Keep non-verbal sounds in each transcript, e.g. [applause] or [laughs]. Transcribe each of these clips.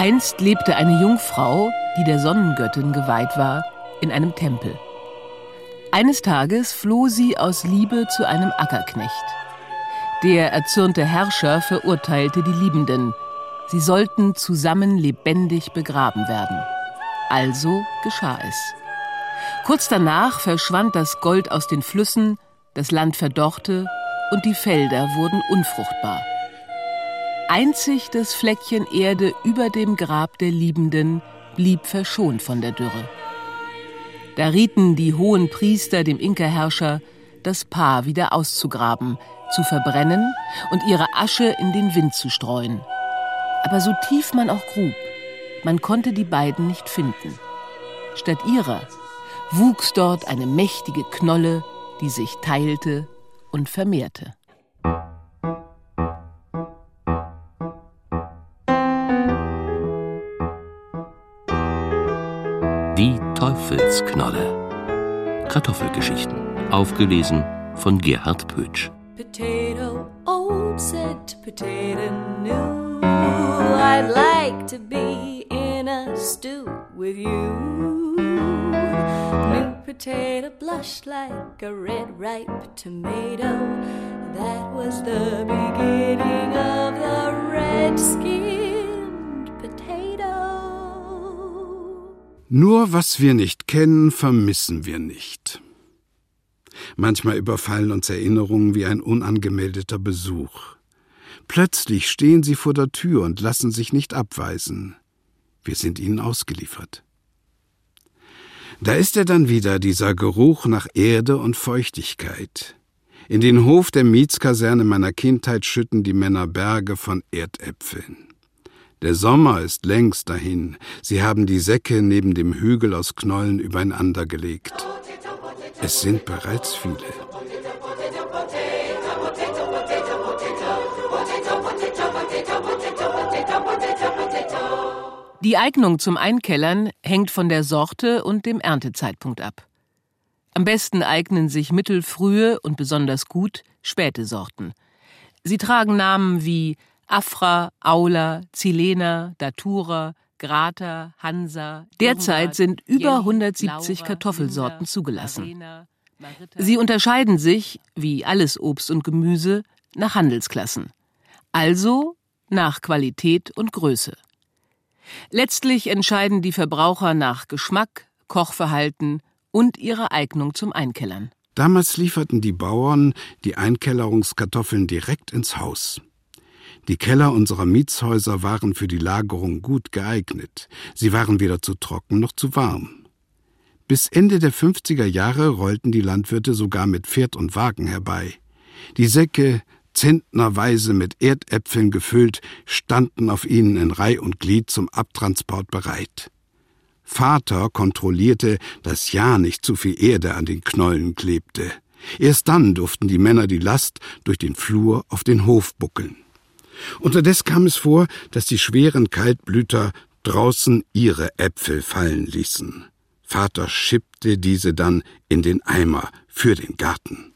Einst lebte eine Jungfrau, die der Sonnengöttin geweiht war, in einem Tempel. Eines Tages floh sie aus Liebe zu einem Ackerknecht. Der erzürnte Herrscher verurteilte die Liebenden. Sie sollten zusammen lebendig begraben werden. Also geschah es. Kurz danach verschwand das Gold aus den Flüssen, das Land verdorrte und die Felder wurden unfruchtbar. Einzig das Fleckchen Erde über dem Grab der Liebenden blieb verschont von der Dürre. Da rieten die hohen Priester dem Inka-Herrscher, das Paar wieder auszugraben, zu verbrennen und ihre Asche in den Wind zu streuen. Aber so tief man auch grub, man konnte die beiden nicht finden. Statt ihrer wuchs dort eine mächtige Knolle, die sich teilte und vermehrte. Kartoffelgeschichten. Aufgelesen von Gerhard Pötsch. Potato old said potato new. I'd like to be in a stew with you. New potato blushed like a red ripe tomato. That was the beginning of the red skinned Nur was wir nicht kennen, vermissen wir nicht. Manchmal überfallen uns Erinnerungen wie ein unangemeldeter Besuch. Plötzlich stehen sie vor der Tür und lassen sich nicht abweisen. Wir sind ihnen ausgeliefert. Da ist er dann wieder, dieser Geruch nach Erde und Feuchtigkeit. In den Hof der Mietskaserne meiner Kindheit schütten die Männer Berge von Erdäpfeln. Der Sommer ist längst dahin. Sie haben die Säcke neben dem Hügel aus Knollen übereinander gelegt. Es sind bereits viele. Die Eignung zum Einkellern hängt von der Sorte und dem Erntezeitpunkt ab. Am besten eignen sich mittelfrühe und besonders gut späte Sorten. Sie tragen Namen wie Afra, Aula, Zilena, Datura, Grata, Hansa. Derzeit sind über 170 Kartoffelsorten zugelassen. Sie unterscheiden sich, wie alles Obst und Gemüse, nach Handelsklassen. Also nach Qualität und Größe. Letztlich entscheiden die Verbraucher nach Geschmack, Kochverhalten und ihrer Eignung zum Einkellern. Damals lieferten die Bauern die Einkellerungskartoffeln direkt ins Haus. Die Keller unserer Mietshäuser waren für die Lagerung gut geeignet. Sie waren weder zu trocken noch zu warm. Bis Ende der 50er Jahre rollten die Landwirte sogar mit Pferd und Wagen herbei. Die Säcke, zentnerweise mit Erdäpfeln gefüllt, standen auf ihnen in Reih und Glied zum Abtransport bereit. Vater kontrollierte, dass ja nicht zu viel Erde an den Knollen klebte. Erst dann durften die Männer die Last durch den Flur auf den Hof buckeln. Unterdes kam es vor, dass die schweren Kaltblüter draußen ihre Äpfel fallen ließen. Vater schippte diese dann in den Eimer für den Garten.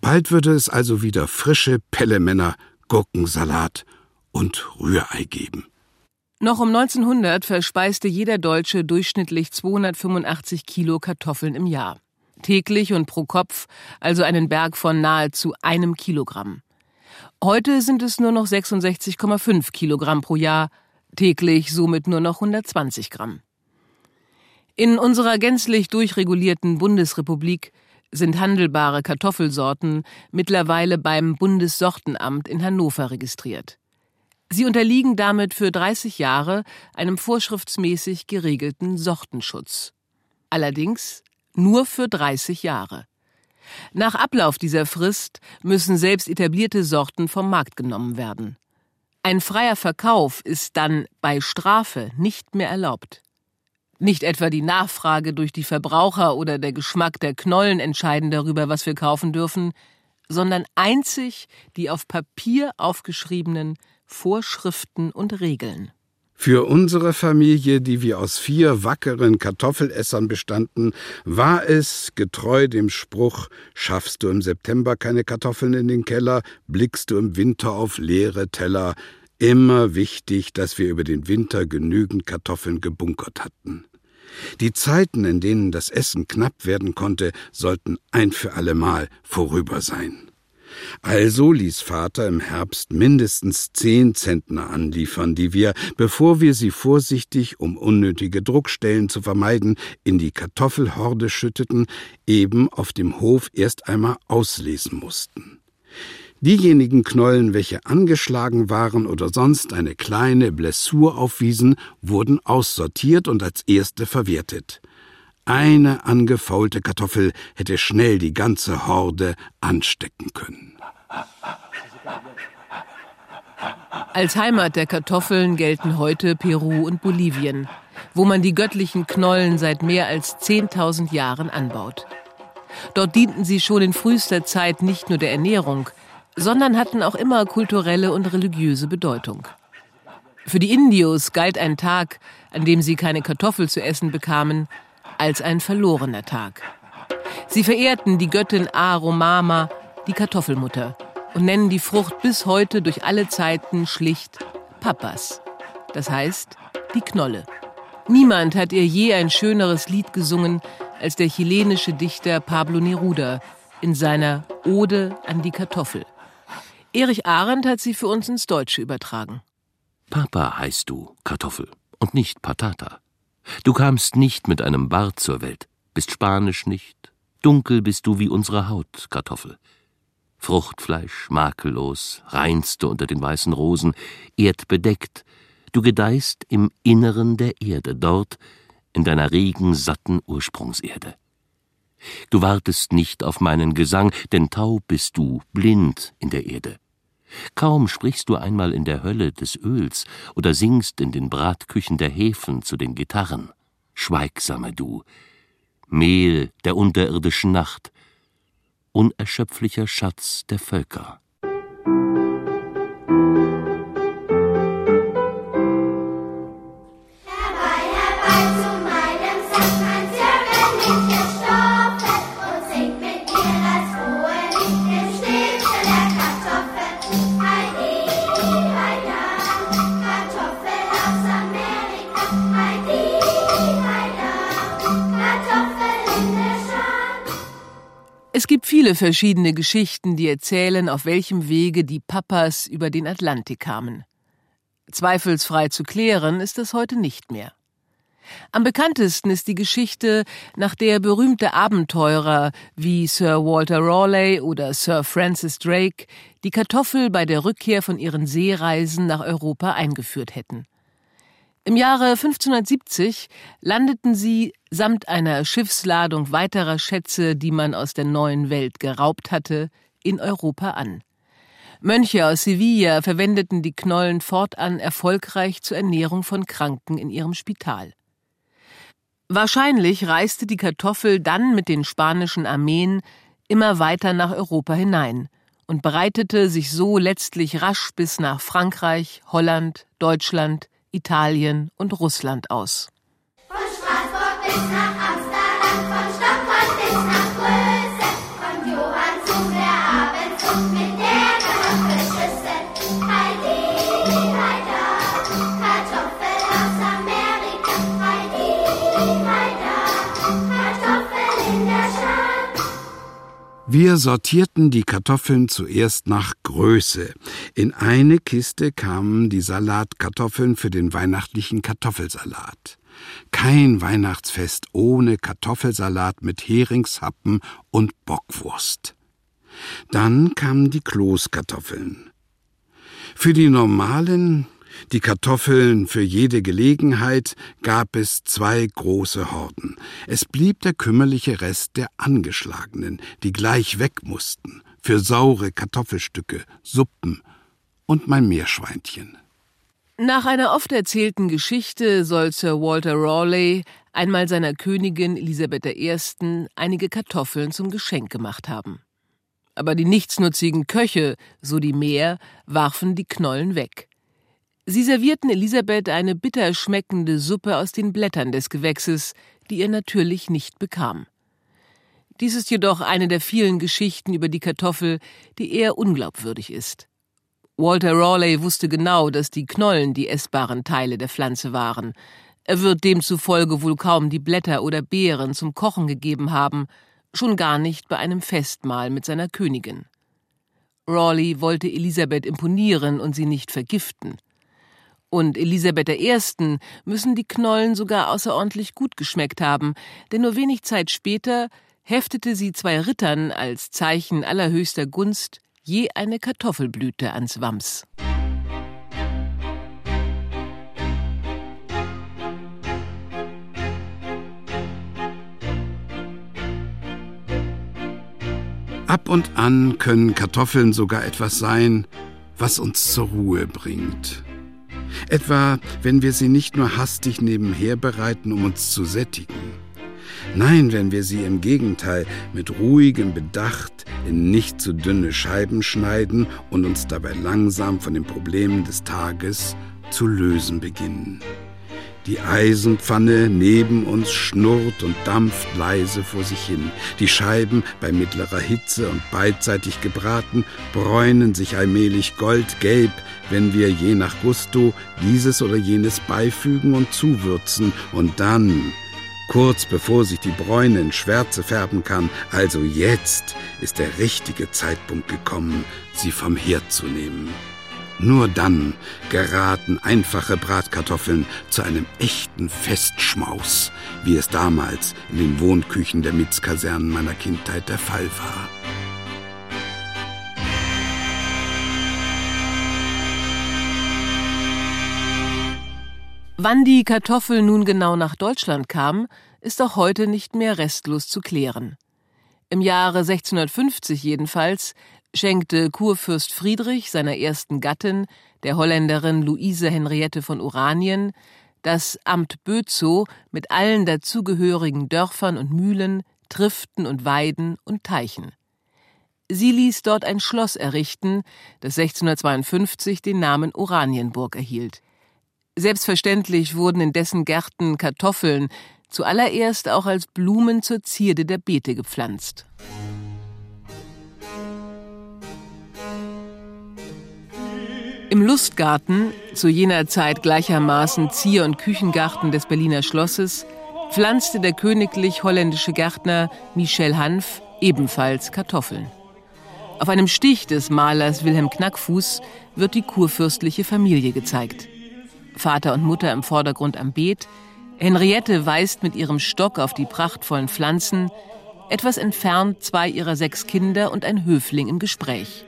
Bald würde es also wieder frische Pellemänner, Gurkensalat und Rührei geben. Noch um 1900 verspeiste jeder Deutsche durchschnittlich 285 Kilo Kartoffeln im Jahr. Täglich und pro Kopf also einen Berg von nahezu einem Kilogramm. Heute sind es nur noch 66,5 Kilogramm pro Jahr, täglich somit nur noch 120 Gramm. In unserer gänzlich durchregulierten Bundesrepublik sind handelbare Kartoffelsorten mittlerweile beim Bundessortenamt in Hannover registriert. Sie unterliegen damit für 30 Jahre einem vorschriftsmäßig geregelten Sortenschutz. Allerdings nur für 30 Jahre. Nach Ablauf dieser Frist müssen selbst etablierte Sorten vom Markt genommen werden. Ein freier Verkauf ist dann bei Strafe nicht mehr erlaubt. Nicht etwa die Nachfrage durch die Verbraucher oder der Geschmack der Knollen entscheiden darüber, was wir kaufen dürfen, sondern einzig die auf Papier aufgeschriebenen Vorschriften und Regeln. Für unsere Familie, die wir aus vier wackeren Kartoffelessern bestanden, war es, getreu dem Spruch, schaffst du im September keine Kartoffeln in den Keller, blickst du im Winter auf leere Teller, immer wichtig, dass wir über den Winter genügend Kartoffeln gebunkert hatten. Die Zeiten, in denen das Essen knapp werden konnte, sollten ein für allemal vorüber sein. Also ließ Vater im Herbst mindestens zehn Zentner anliefern, die wir, bevor wir sie vorsichtig, um unnötige Druckstellen zu vermeiden, in die Kartoffelhorde schütteten, eben auf dem Hof erst einmal auslesen mussten. Diejenigen Knollen, welche angeschlagen waren oder sonst eine kleine Blessur aufwiesen, wurden aussortiert und als erste verwertet. Eine angefaulte Kartoffel hätte schnell die ganze Horde anstecken können. Als Heimat der Kartoffeln gelten heute Peru und Bolivien, wo man die göttlichen Knollen seit mehr als 10.000 Jahren anbaut. Dort dienten sie schon in frühester Zeit nicht nur der Ernährung, sondern hatten auch immer kulturelle und religiöse Bedeutung. Für die Indios galt ein Tag, an dem sie keine Kartoffel zu essen bekamen, als ein verlorener Tag. Sie verehrten die Göttin Aromama, die Kartoffelmutter, und nennen die Frucht bis heute durch alle Zeiten schlicht Papas. Das heißt, die Knolle. Niemand hat ihr je ein schöneres Lied gesungen als der chilenische Dichter Pablo Neruda in seiner Ode an die Kartoffel. Erich Arendt hat sie für uns ins Deutsche übertragen. Papa heißt du, Kartoffel, und nicht Patata. Du kamst nicht mit einem Bart zur Welt, bist spanisch nicht, dunkel bist du wie unsere Haut, Kartoffel. Fruchtfleisch, makellos, reinste unter den weißen Rosen, erdbedeckt, du gedeihst im Inneren der Erde, dort in deiner regen, satten Ursprungserde. Du wartest nicht auf meinen Gesang, denn taub bist du, blind in der Erde. Kaum sprichst du einmal in der Hölle des Öls oder singst in den Bratküchen der Häfen zu den Gitarren. Schweigsame du, Mehl der unterirdischen Nacht, unerschöpflicher Schatz der Völker. Viele verschiedene Geschichten, die erzählen, auf welchem Wege die Papas über den Atlantik kamen. Zweifelsfrei zu klären ist es heute nicht mehr. Am bekanntesten ist die Geschichte, nach der berühmte Abenteurer wie Sir Walter Raleigh oder Sir Francis Drake die Kartoffel bei der Rückkehr von ihren Seereisen nach Europa eingeführt hätten. Im Jahre 1570 landeten sie samt einer Schiffsladung weiterer Schätze, die man aus der neuen Welt geraubt hatte, in Europa an. Mönche aus Sevilla verwendeten die Knollen fortan erfolgreich zur Ernährung von Kranken in ihrem Spital. Wahrscheinlich reiste die Kartoffel dann mit den spanischen Armeen immer weiter nach Europa hinein und breitete sich so letztlich rasch bis nach Frankreich, Holland, Deutschland, Italien und Russland aus. Von Straßburg bis nach Wir sortierten die Kartoffeln zuerst nach Größe. In eine Kiste kamen die Salatkartoffeln für den weihnachtlichen Kartoffelsalat. Kein Weihnachtsfest ohne Kartoffelsalat mit Heringshappen und Bockwurst. Dann kamen die Kloßkartoffeln. Für die normalen, die Kartoffeln für jede Gelegenheit, gab es zwei große Horden. Es blieb der kümmerliche Rest der Angeschlagenen, die gleich weg mussten, für saure Kartoffelstücke, Suppen und mein Meerschweinchen. Nach einer oft erzählten Geschichte soll Sir Walter Raleigh einmal seiner Königin Elisabeth I. einige Kartoffeln zum Geschenk gemacht haben. Aber die nichtsnutzigen Köche, so die Meer, warfen die Knollen weg. Sie servierten Elisabeth eine bitter schmeckende Suppe aus den Blättern des Gewächses, die ihr natürlich nicht bekam. Dies ist jedoch eine der vielen Geschichten über die Kartoffel, die eher unglaubwürdig ist. Walter Rawley wusste genau, dass die Knollen die essbaren Teile der Pflanze waren. Er wird demzufolge wohl kaum die Blätter oder Beeren zum Kochen gegeben haben, schon gar nicht bei einem Festmahl mit seiner Königin. Rawley wollte Elisabeth imponieren und sie nicht vergiften. Und Elisabeth I. müssen die Knollen sogar außerordentlich gut geschmeckt haben, denn nur wenig Zeit später heftete sie zwei Rittern als Zeichen allerhöchster Gunst je eine Kartoffelblüte ans Wams. Ab und an können Kartoffeln sogar etwas sein, was uns zur Ruhe bringt. Etwa, wenn wir sie nicht nur hastig nebenher bereiten, um uns zu sättigen. Nein, wenn wir sie im Gegenteil mit ruhigem Bedacht in nicht zu dünne Scheiben schneiden und uns dabei langsam von den Problemen des Tages zu lösen beginnen. Die Eisenpfanne neben uns schnurrt und dampft leise vor sich hin. Die Scheiben bei mittlerer Hitze und beidseitig gebraten bräunen sich allmählich goldgelb, wenn wir je nach Gusto dieses oder jenes beifügen und zuwürzen und dann kurz bevor sich die Bräune in Schwärze färben kann, also jetzt ist der richtige Zeitpunkt gekommen, sie vom Herd zu nehmen. Nur dann geraten einfache Bratkartoffeln zu einem echten Festschmaus, wie es damals in den Wohnküchen der Mitzkasernen meiner Kindheit der Fall war. Wann die Kartoffel nun genau nach Deutschland kam, ist auch heute nicht mehr restlos zu klären. Im Jahre 1650 jedenfalls schenkte Kurfürst Friedrich seiner ersten Gattin, der Holländerin Luise Henriette von Oranien, das Amt Bözow mit allen dazugehörigen Dörfern und Mühlen, Triften und Weiden und Teichen. Sie ließ dort ein Schloss errichten, das 1652 den Namen Oranienburg erhielt. Selbstverständlich wurden in dessen Gärten Kartoffeln, zuallererst auch als Blumen zur Zierde der Beete gepflanzt. Im Lustgarten, zu jener Zeit gleichermaßen Zier- und Küchengarten des Berliner Schlosses, pflanzte der königlich-holländische Gärtner Michel Hanf ebenfalls Kartoffeln. Auf einem Stich des Malers Wilhelm Knackfuß wird die kurfürstliche Familie gezeigt. Vater und Mutter im Vordergrund am Beet, Henriette weist mit ihrem Stock auf die prachtvollen Pflanzen, etwas entfernt zwei ihrer sechs Kinder und ein Höfling im Gespräch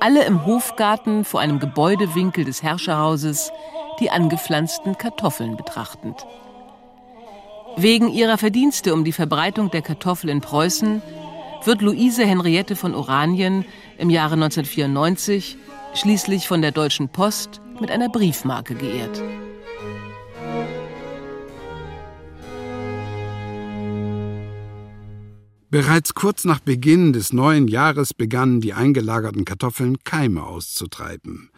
alle im Hofgarten vor einem Gebäudewinkel des Herrscherhauses die angepflanzten Kartoffeln betrachtend. Wegen ihrer Verdienste um die Verbreitung der Kartoffel in Preußen wird Luise Henriette von Oranien im Jahre 1994 schließlich von der Deutschen Post mit einer Briefmarke geehrt. Bereits kurz nach Beginn des neuen Jahres begannen die eingelagerten Kartoffeln Keime auszutreiben.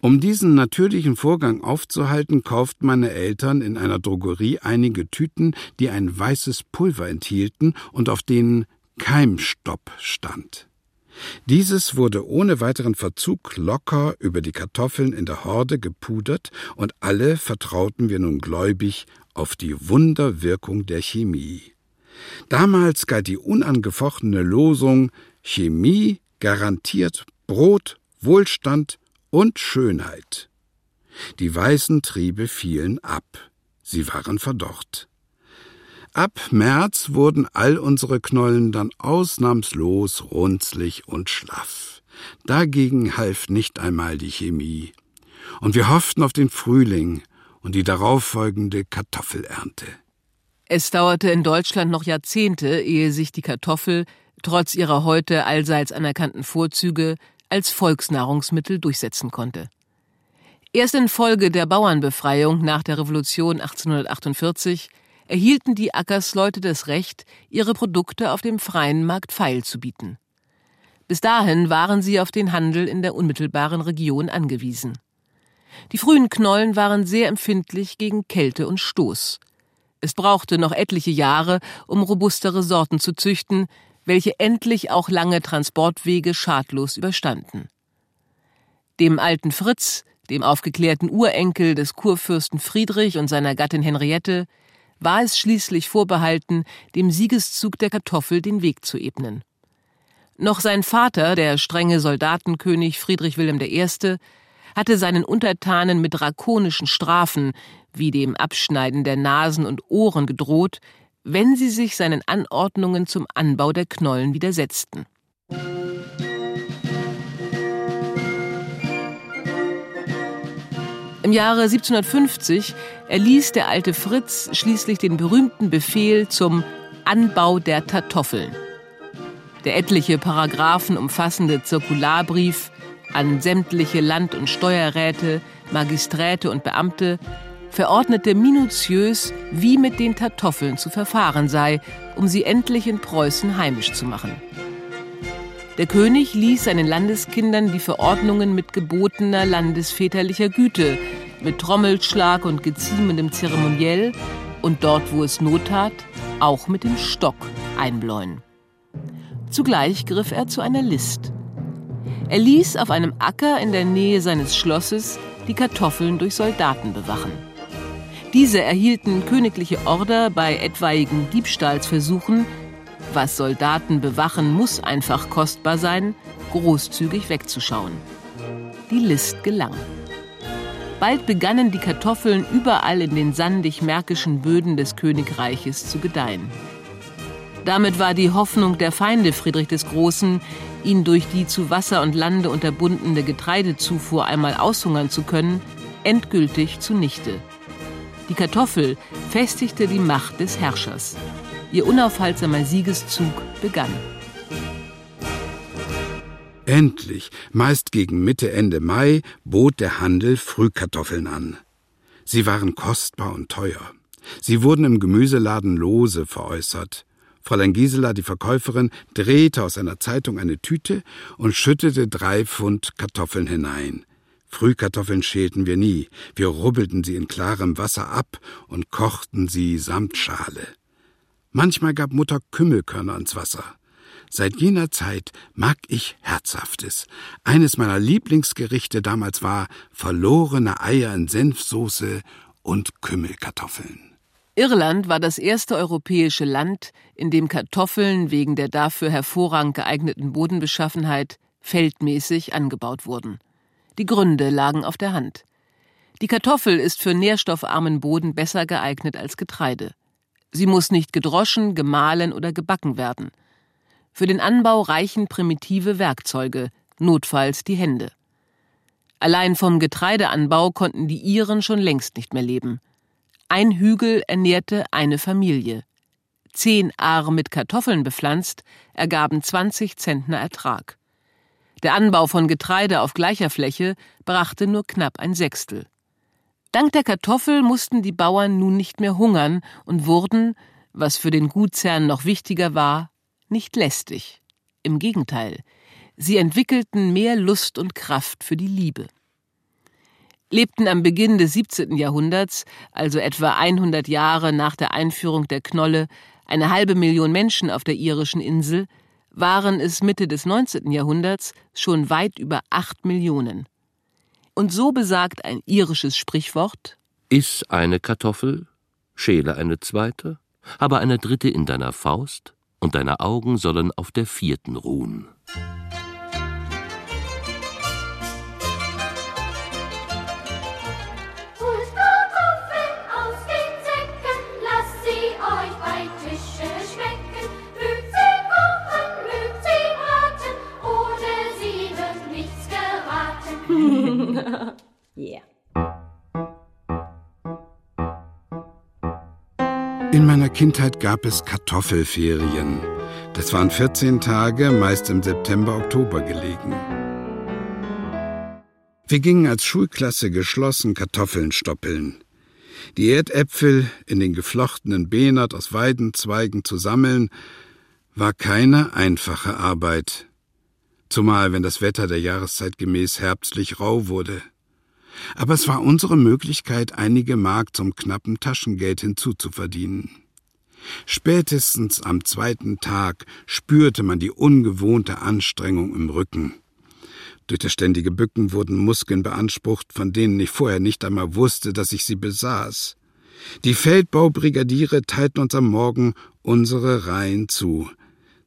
Um diesen natürlichen Vorgang aufzuhalten, kauften meine Eltern in einer Drogerie einige Tüten, die ein weißes Pulver enthielten und auf denen Keimstopp stand. Dieses wurde ohne weiteren Verzug locker über die Kartoffeln in der Horde gepudert und alle vertrauten wir nun gläubig auf die Wunderwirkung der Chemie. Damals galt die unangefochtene Losung Chemie garantiert Brot, Wohlstand und Schönheit. Die weißen Triebe fielen ab, sie waren verdorrt. Ab März wurden all unsere Knollen dann ausnahmslos runzlig und schlaff. Dagegen half nicht einmal die Chemie. Und wir hofften auf den Frühling und die darauffolgende Kartoffelernte. Es dauerte in Deutschland noch Jahrzehnte, ehe sich die Kartoffel, trotz ihrer heute allseits anerkannten Vorzüge, als Volksnahrungsmittel durchsetzen konnte. Erst infolge der Bauernbefreiung nach der Revolution 1848 erhielten die Ackersleute das Recht, ihre Produkte auf dem freien Markt feilzubieten. Bis dahin waren sie auf den Handel in der unmittelbaren Region angewiesen. Die frühen Knollen waren sehr empfindlich gegen Kälte und Stoß. Es brauchte noch etliche Jahre, um robustere Sorten zu züchten, welche endlich auch lange Transportwege schadlos überstanden. Dem alten Fritz, dem aufgeklärten Urenkel des Kurfürsten Friedrich und seiner Gattin Henriette, war es schließlich vorbehalten, dem Siegeszug der Kartoffel den Weg zu ebnen. Noch sein Vater, der strenge Soldatenkönig Friedrich Wilhelm I., hatte seinen Untertanen mit drakonischen Strafen, wie dem Abschneiden der Nasen und Ohren gedroht, wenn sie sich seinen Anordnungen zum Anbau der Knollen widersetzten. Im Jahre 1750 erließ der alte Fritz schließlich den berühmten Befehl zum Anbau der Kartoffeln. Der etliche Paragraphen umfassende Zirkularbrief an sämtliche Land- und Steuerräte, Magisträte und Beamte verordnete minutiös, wie mit den Kartoffeln zu verfahren sei, um sie endlich in Preußen heimisch zu machen. Der König ließ seinen Landeskindern die Verordnungen mit gebotener landesväterlicher Güte, mit Trommelschlag und geziemendem Zeremoniell und dort, wo es Not tat, auch mit dem Stock einbläuen. Zugleich griff er zu einer List. Er ließ auf einem Acker in der Nähe seines Schlosses die Kartoffeln durch Soldaten bewachen. Diese erhielten königliche Order bei etwaigen Diebstahlsversuchen was Soldaten bewachen, muss einfach kostbar sein, großzügig wegzuschauen. Die List gelang. Bald begannen die Kartoffeln überall in den sandig-märkischen Böden des Königreiches zu gedeihen. Damit war die Hoffnung der Feinde Friedrich des Großen, ihn durch die zu Wasser und Lande unterbundene Getreidezufuhr einmal aushungern zu können, endgültig zunichte. Die Kartoffel festigte die Macht des Herrschers. Ihr unaufhaltsamer Siegeszug begann. Endlich, meist gegen Mitte, Ende Mai, bot der Handel Frühkartoffeln an. Sie waren kostbar und teuer. Sie wurden im Gemüseladen lose veräußert. Fräulein Gisela, die Verkäuferin, drehte aus einer Zeitung eine Tüte und schüttete drei Pfund Kartoffeln hinein. Frühkartoffeln schälten wir nie, wir rubbelten sie in klarem Wasser ab und kochten sie samt Schale. Manchmal gab Mutter Kümmelkörner ins Wasser. Seit jener Zeit mag ich Herzhaftes. Eines meiner Lieblingsgerichte damals war verlorene Eier in Senfsoße und Kümmelkartoffeln. Irland war das erste europäische Land, in dem Kartoffeln wegen der dafür hervorragend geeigneten Bodenbeschaffenheit feldmäßig angebaut wurden. Die Gründe lagen auf der Hand. Die Kartoffel ist für nährstoffarmen Boden besser geeignet als Getreide. Sie muss nicht gedroschen, gemahlen oder gebacken werden. Für den Anbau reichen primitive Werkzeuge, notfalls die Hände. Allein vom Getreideanbau konnten die Iren schon längst nicht mehr leben. Ein Hügel ernährte eine Familie. Zehn Aar mit Kartoffeln bepflanzt ergaben 20 Zentner Ertrag. Der Anbau von Getreide auf gleicher Fläche brachte nur knapp ein Sechstel. Dank der Kartoffel mussten die Bauern nun nicht mehr hungern und wurden, was für den Gutsherrn noch wichtiger war, nicht lästig. Im Gegenteil, sie entwickelten mehr Lust und Kraft für die Liebe. Lebten am Beginn des 17. Jahrhunderts, also etwa 100 Jahre nach der Einführung der Knolle, eine halbe Million Menschen auf der irischen Insel, waren es Mitte des 19. Jahrhunderts schon weit über acht Millionen. Und so besagt ein irisches Sprichwort Iss eine Kartoffel, schäle eine zweite, habe eine dritte in deiner Faust, und deine Augen sollen auf der vierten ruhen. [laughs] yeah. In meiner Kindheit gab es Kartoffelferien. Das waren 14 Tage, meist im September, Oktober gelegen. Wir gingen als Schulklasse geschlossen Kartoffeln stoppeln. Die Erdäpfel in den geflochtenen Behnert aus Weidenzweigen zu sammeln, war keine einfache Arbeit zumal wenn das Wetter der Jahreszeit gemäß herbstlich rau wurde. Aber es war unsere Möglichkeit, einige Mark zum knappen Taschengeld hinzuzuverdienen. Spätestens am zweiten Tag spürte man die ungewohnte Anstrengung im Rücken. Durch das ständige Bücken wurden Muskeln beansprucht, von denen ich vorher nicht einmal wusste, dass ich sie besaß. Die Feldbaubrigadiere teilten uns am Morgen unsere Reihen zu.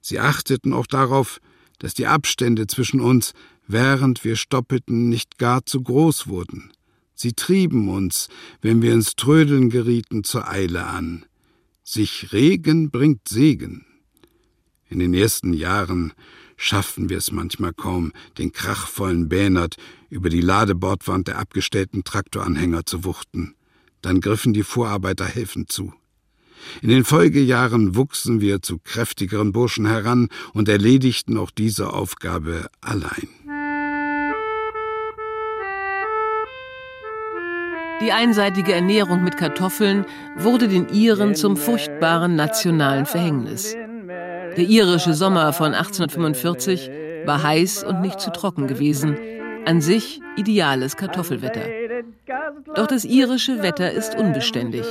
Sie achteten auch darauf, dass die Abstände zwischen uns, während wir stoppelten, nicht gar zu groß wurden. Sie trieben uns, wenn wir ins Trödeln gerieten, zur Eile an. Sich Regen bringt Segen. In den ersten Jahren schafften wir es manchmal kaum, den krachvollen Bähnert über die Ladebordwand der abgestellten Traktoranhänger zu wuchten. Dann griffen die Vorarbeiter helfend zu. In den Folgejahren wuchsen wir zu kräftigeren Burschen heran und erledigten auch diese Aufgabe allein. Die einseitige Ernährung mit Kartoffeln wurde den Iren zum furchtbaren nationalen Verhängnis. Der irische Sommer von 1845 war heiß und nicht zu trocken gewesen. An sich ideales Kartoffelwetter. Doch das irische Wetter ist unbeständig.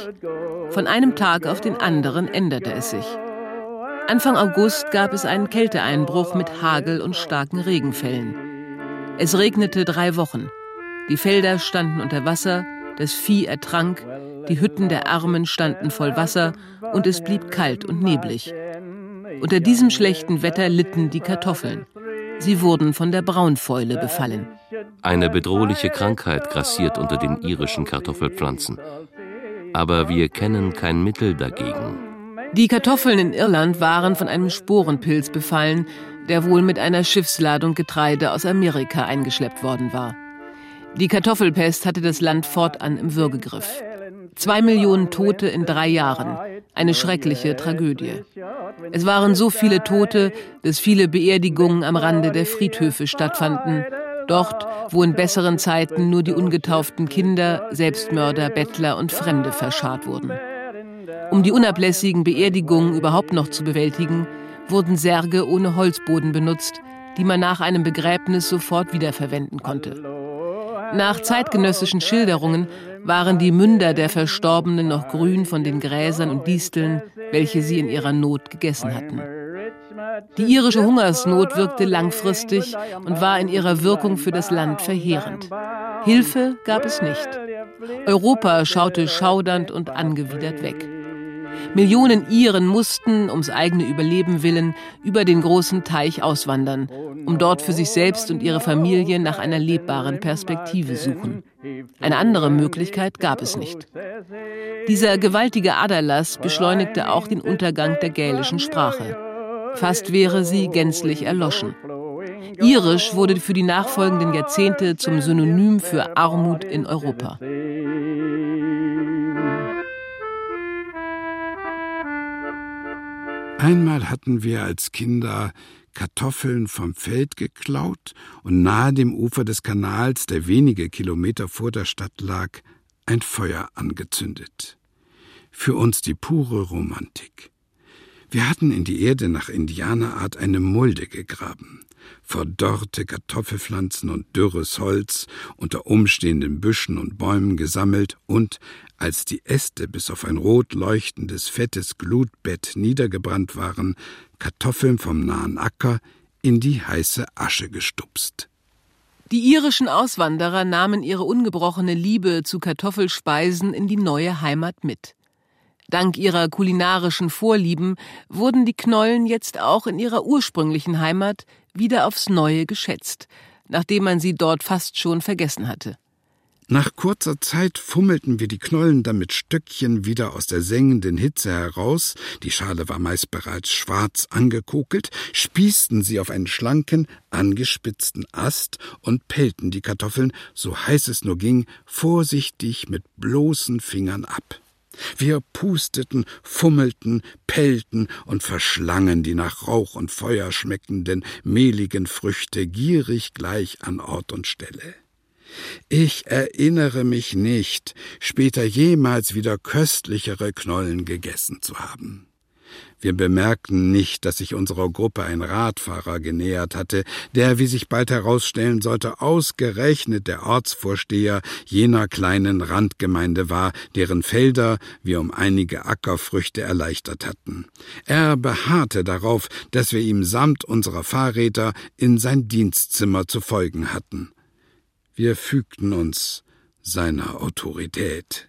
Von einem Tag auf den anderen änderte es sich. Anfang August gab es einen Kälteeinbruch mit Hagel und starken Regenfällen. Es regnete drei Wochen. Die Felder standen unter Wasser, das Vieh ertrank, die Hütten der Armen standen voll Wasser und es blieb kalt und neblig. Unter diesem schlechten Wetter litten die Kartoffeln. Sie wurden von der Braunfäule befallen. Eine bedrohliche Krankheit grassiert unter den irischen Kartoffelpflanzen. Aber wir kennen kein Mittel dagegen. Die Kartoffeln in Irland waren von einem Sporenpilz befallen, der wohl mit einer Schiffsladung Getreide aus Amerika eingeschleppt worden war. Die Kartoffelpest hatte das Land fortan im Würgegriff. Zwei Millionen Tote in drei Jahren. Eine schreckliche Tragödie. Es waren so viele Tote, dass viele Beerdigungen am Rande der Friedhöfe stattfanden. Dort, wo in besseren Zeiten nur die ungetauften Kinder, Selbstmörder, Bettler und Fremde verscharrt wurden. Um die unablässigen Beerdigungen überhaupt noch zu bewältigen, wurden Särge ohne Holzboden benutzt, die man nach einem Begräbnis sofort wiederverwenden konnte. Nach zeitgenössischen Schilderungen waren die Münder der Verstorbenen noch grün von den Gräsern und Disteln, welche sie in ihrer Not gegessen hatten. Die irische Hungersnot wirkte langfristig und war in ihrer Wirkung für das Land verheerend. Hilfe gab es nicht. Europa schaute schaudernd und angewidert weg. Millionen Iren mussten, ums eigene Überleben willen, über den großen Teich auswandern, um dort für sich selbst und ihre Familie nach einer lebbaren Perspektive suchen. Eine andere Möglichkeit gab es nicht. Dieser gewaltige Aderlass beschleunigte auch den Untergang der gälischen Sprache. Fast wäre sie gänzlich erloschen. Irisch wurde für die nachfolgenden Jahrzehnte zum Synonym für Armut in Europa. Einmal hatten wir als Kinder Kartoffeln vom Feld geklaut und nahe dem Ufer des Kanals, der wenige Kilometer vor der Stadt lag, ein Feuer angezündet. Für uns die pure Romantik. Wir hatten in die Erde nach Indianerart eine Mulde gegraben verdorrte Kartoffelpflanzen und dürres Holz unter umstehenden Büschen und Bäumen gesammelt und, als die Äste bis auf ein rot leuchtendes, fettes Glutbett niedergebrannt waren, Kartoffeln vom nahen Acker in die heiße Asche gestupst. Die irischen Auswanderer nahmen ihre ungebrochene Liebe zu Kartoffelspeisen in die neue Heimat mit. Dank ihrer kulinarischen Vorlieben wurden die Knollen jetzt auch in ihrer ursprünglichen Heimat wieder aufs Neue geschätzt, nachdem man sie dort fast schon vergessen hatte. Nach kurzer Zeit fummelten wir die Knollen dann mit Stöckchen wieder aus der sengenden Hitze heraus, die Schale war meist bereits schwarz angekokelt, spießten sie auf einen schlanken, angespitzten Ast und pellten die Kartoffeln, so heiß es nur ging, vorsichtig mit bloßen Fingern ab. Wir pusteten, fummelten, pellten und verschlangen die nach Rauch und Feuer schmeckenden, mehligen Früchte gierig gleich an Ort und Stelle. Ich erinnere mich nicht, später jemals wieder köstlichere Knollen gegessen zu haben. Wir bemerkten nicht, dass sich unserer Gruppe ein Radfahrer genähert hatte, der, wie sich bald herausstellen sollte, ausgerechnet der Ortsvorsteher jener kleinen Randgemeinde war, deren Felder wir um einige Ackerfrüchte erleichtert hatten. Er beharrte darauf, dass wir ihm samt unserer Fahrräder in sein Dienstzimmer zu folgen hatten. Wir fügten uns seiner Autorität.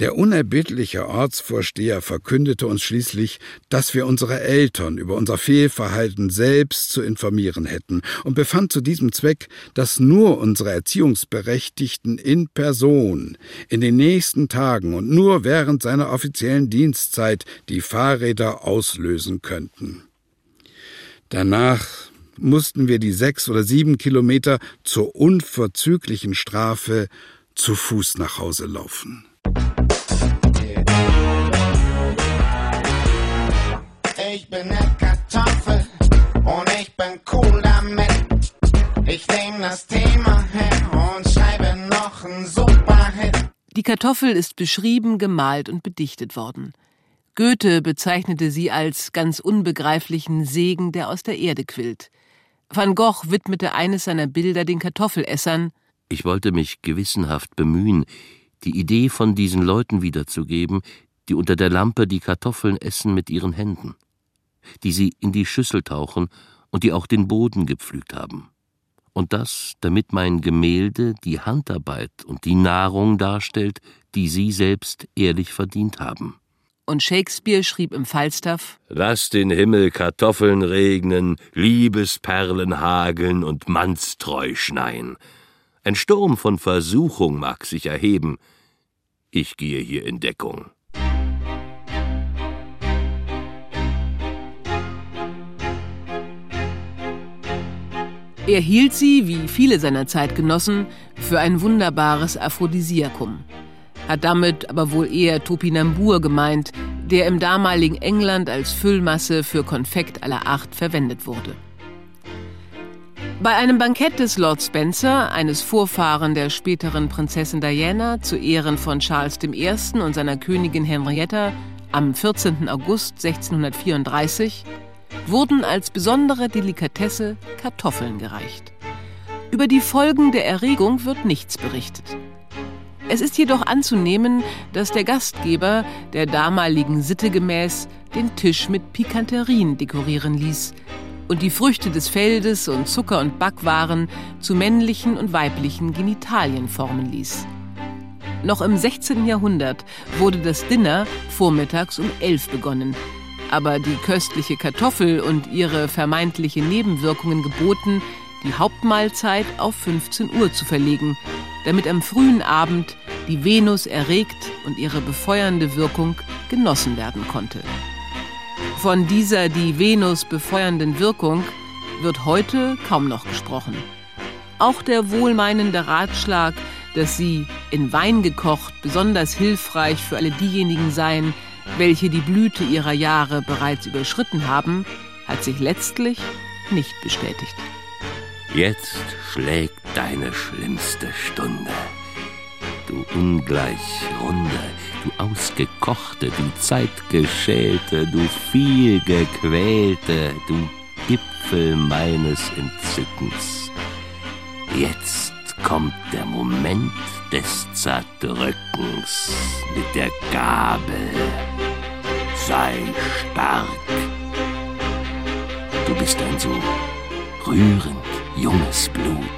Der unerbittliche Ortsvorsteher verkündete uns schließlich, dass wir unsere Eltern über unser Fehlverhalten selbst zu informieren hätten und befand zu diesem Zweck, dass nur unsere Erziehungsberechtigten in Person in den nächsten Tagen und nur während seiner offiziellen Dienstzeit die Fahrräder auslösen könnten. Danach mussten wir die sechs oder sieben Kilometer zur unverzüglichen Strafe zu Fuß nach Hause laufen. Ich bin ne Kartoffel und ich bin cool damit. Ich nehme das Thema her und schreibe noch einen super Hit. Die Kartoffel ist beschrieben, gemalt und bedichtet worden. Goethe bezeichnete sie als ganz unbegreiflichen Segen, der aus der Erde quillt. Van Gogh widmete eines seiner Bilder den Kartoffelessern. Ich wollte mich gewissenhaft bemühen, die Idee von diesen Leuten wiederzugeben, die unter der Lampe die Kartoffeln essen mit ihren Händen, die sie in die Schüssel tauchen und die auch den Boden gepflügt haben. Und das, damit mein Gemälde die Handarbeit und die Nahrung darstellt, die sie selbst ehrlich verdient haben. Und Shakespeare schrieb im Falstaff Lass den Himmel Kartoffeln regnen, Liebesperlen hageln und Mannstreu schneien. Ein Sturm von Versuchung mag sich erheben. Ich gehe hier in Deckung. Er hielt sie, wie viele seiner Zeitgenossen, für ein wunderbares Aphrodisiakum. Hat damit aber wohl eher Topinambur gemeint, der im damaligen England als Füllmasse für Konfekt aller Art verwendet wurde. Bei einem Bankett des Lord Spencer, eines Vorfahren der späteren Prinzessin Diana, zu Ehren von Charles I. und seiner Königin Henrietta am 14. August 1634, wurden als besondere Delikatesse Kartoffeln gereicht. Über die Folgen der Erregung wird nichts berichtet. Es ist jedoch anzunehmen, dass der Gastgeber der damaligen Sitte gemäß den Tisch mit Pikanterien dekorieren ließ und die Früchte des Feldes und Zucker und Backwaren zu männlichen und weiblichen Genitalien formen ließ. Noch im 16. Jahrhundert wurde das Dinner vormittags um elf begonnen, aber die köstliche Kartoffel und ihre vermeintliche Nebenwirkungen geboten, die Hauptmahlzeit auf 15 Uhr zu verlegen, damit am frühen Abend die Venus erregt und ihre befeuernde Wirkung genossen werden konnte. Von dieser die Venus befeuernden Wirkung wird heute kaum noch gesprochen. Auch der wohlmeinende Ratschlag, dass sie in Wein gekocht besonders hilfreich für alle diejenigen seien, welche die Blüte ihrer Jahre bereits überschritten haben, hat sich letztlich nicht bestätigt. Jetzt schlägt deine schlimmste Stunde. Du ungleich runde, du ausgekochte, du zeitgeschälte, du viel gequälte, du Gipfel meines Entzückens. Jetzt kommt der Moment des Zerdrückens mit der Gabel. Sei stark. Du bist ein so rührend junges Blut.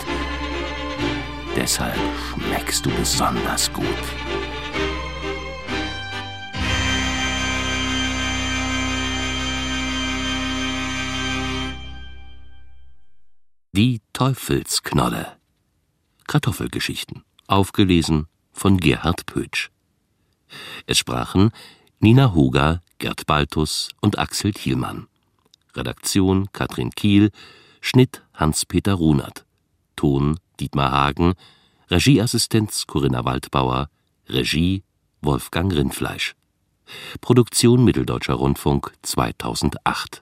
Deshalb schmeckst du besonders gut. Die Teufelsknolle. Kartoffelgeschichten. Aufgelesen von Gerhard Pötsch. Es sprachen Nina Huger, Gerd Baltus und Axel Thielmann. Redaktion Katrin Kiel, Schnitt Hans-Peter Runert. Ton Dietmar Hagen. Regieassistenz Corinna Waldbauer. Regie Wolfgang Rindfleisch. Produktion Mitteldeutscher Rundfunk 2008